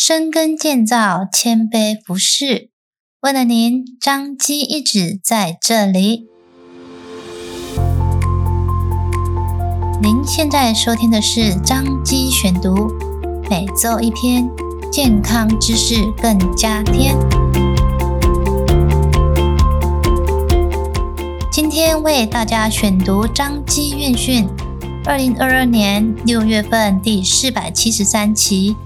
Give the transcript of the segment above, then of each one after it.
深耕建造，谦卑服侍。为了您，张基一直在这里。您现在收听的是张基选读，每周一篇健康知识，更加添。今天为大家选读张基院讯，二零二二年六月份第四百七十三期。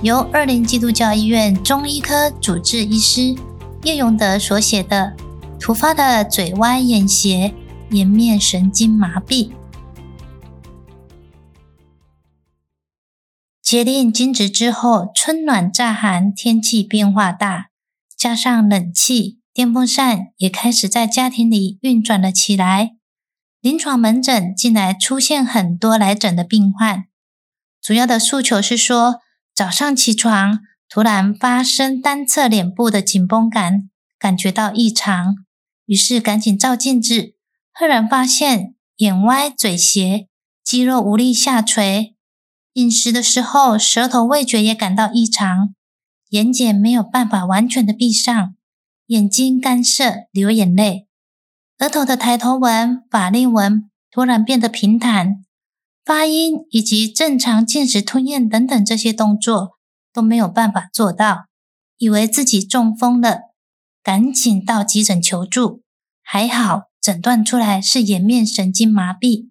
由二林基督教医院中医科主治医师叶荣德所写的《突发的嘴歪眼斜颜面神经麻痹》。节令惊蛰之后，春暖乍寒，天气变化大，加上冷气、电风扇也开始在家庭里运转了起来。临床门诊近来出现很多来诊的病患，主要的诉求是说，早上起床，突然发生单侧脸部的紧绷感，感觉到异常，于是赶紧照镜子，赫然发现眼歪嘴斜，肌肉无力下垂。饮食的时候，舌头味觉也感到异常，眼睑没有办法完全的闭上，眼睛干涩，流眼泪。额头的抬头纹、法令纹突然变得平坦。发音以及正常进食、吞咽等等这些动作都没有办法做到，以为自己中风了，赶紧到急诊求助。还好诊断出来是颜面神经麻痹。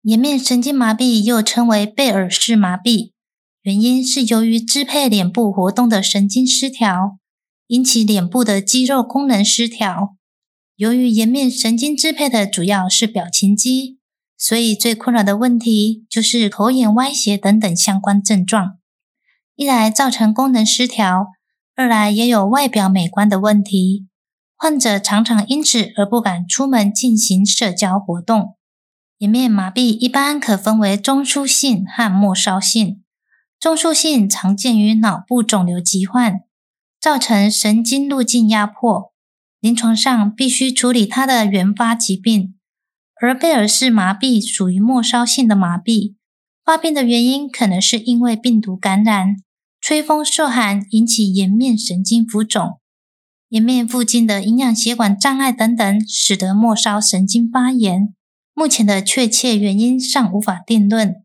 颜面神经麻痹又称为贝尔氏麻痹，原因是由于支配脸部活动的神经失调，引起脸部的肌肉功能失调。由于颜面神经支配的主要是表情肌。所以最困扰的问题就是口眼歪斜等等相关症状，一来造成功能失调，二来也有外表美观的问题。患者常常因此而不敢出门进行社交活动。颜面麻痹一般可分为中枢性和末梢性。中枢性常见于脑部肿瘤疾患，造成神经路径压迫，临床上必须处理它的原发疾病。而贝尔氏麻痹属于末梢性的麻痹，发病的原因可能是因为病毒感染、吹风受寒引起颜面神经浮肿、颜面附近的营养血管障碍等等，使得末梢神经发炎。目前的确切原因尚无法定论，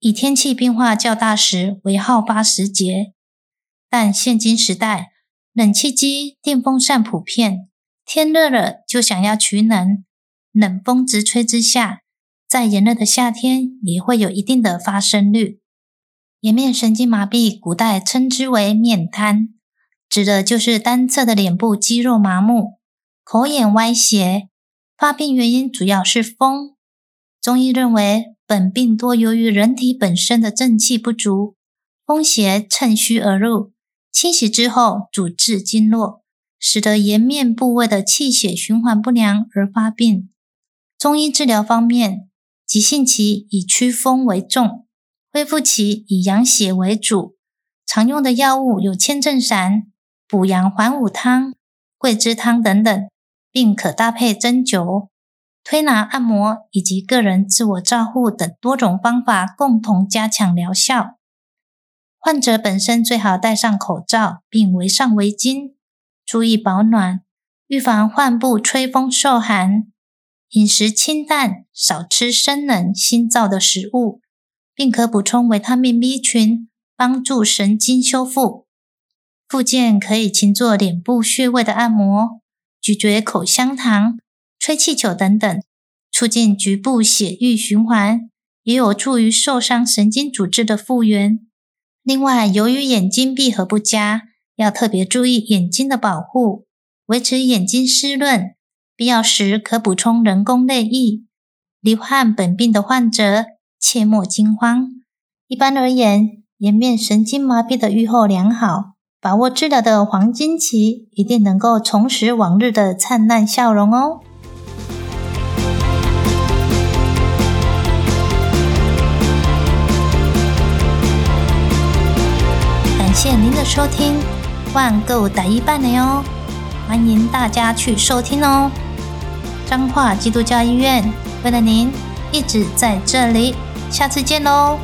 以天气变化较大时为好发时节，但现今时代冷气机、电风扇普遍，天热了就想要取冷。冷风直吹之下，在炎热的夏天也会有一定的发生率。颜面神经麻痹，古代称之为面瘫，指的就是单侧的脸部肌肉麻木、口眼歪斜。发病原因主要是风。中医认为，本病多由于人体本身的正气不足，风邪趁虚而入，侵袭之后阻滞经络，使得颜面部位的气血循环不良而发病。中医治疗方面，急性期以驱风为重，恢复期以养血为主。常用的药物有千正散、补阳还五汤、桂枝汤等等，并可搭配针灸、推拿按摩以及个人自我照护等多种方法，共同加强疗效。患者本身最好戴上口罩，并围上围巾，注意保暖，预防患部吹风受寒。饮食清淡，少吃生冷、辛燥的食物，并可补充维他命 B 群，帮助神经修复。复健可以勤做脸部穴位的按摩、咀嚼口香糖、吹气球等等，促进局部血液循环，也有助于受伤神经组织的复原。另外，由于眼睛闭合不佳，要特别注意眼睛的保护，维持眼睛湿润。必要时可补充人工泪液。罹患本病的患者切莫惊慌。一般而言，颜面神经麻痹的预后良好，把握治疗的黄金期，一定能够重拾往日的灿烂笑容哦。感谢您的收听，万购打一半的哟，欢迎大家去收听哦。彰化基督教医院，为了您一直在这里，下次见喽。